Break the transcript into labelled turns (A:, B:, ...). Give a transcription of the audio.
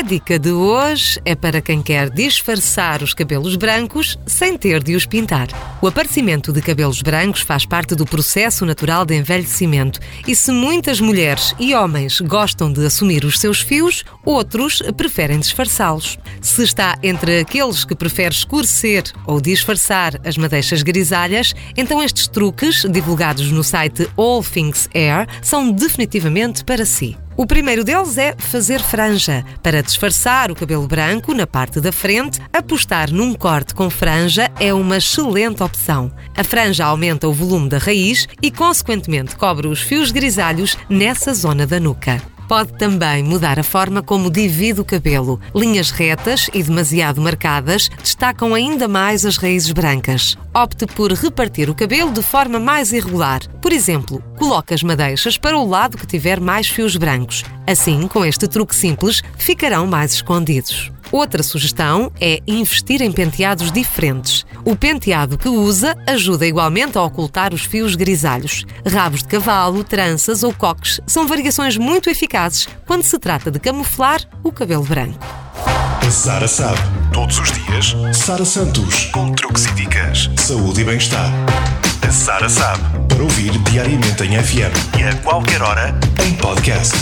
A: A dica de hoje é para quem quer disfarçar os cabelos brancos sem ter de os pintar. O aparecimento de cabelos brancos faz parte do processo natural de envelhecimento e se muitas mulheres e homens gostam de assumir os seus fios, outros preferem disfarçá-los. Se está entre aqueles que preferem escurecer ou disfarçar as madeixas grisalhas, então estes truques, divulgados no site All Things Air, são definitivamente para si. O primeiro deles é fazer franja. Para disfarçar o cabelo branco na parte da frente, apostar num corte com franja é uma excelente opção. A franja aumenta o volume da raiz e, consequentemente, cobre os fios grisalhos nessa zona da nuca. Pode também mudar a forma como divide o cabelo. Linhas retas e demasiado marcadas destacam ainda mais as raízes brancas. Opte por repartir o cabelo de forma mais irregular. Por exemplo, coloque as madeixas para o lado que tiver mais fios brancos. Assim, com este truque simples, ficarão mais escondidos. Outra sugestão é investir em penteados diferentes. O penteado que usa ajuda igualmente a ocultar os fios grisalhos. Rabos de cavalo, tranças ou coques são variações muito eficazes quando se trata de camuflar o cabelo branco.
B: Sara sabe. Todos os dias, Sara Santos, com truques e dicas, saúde e bem-estar. A Sara sabe. Para ouvir diariamente em FM e a qualquer hora em podcast.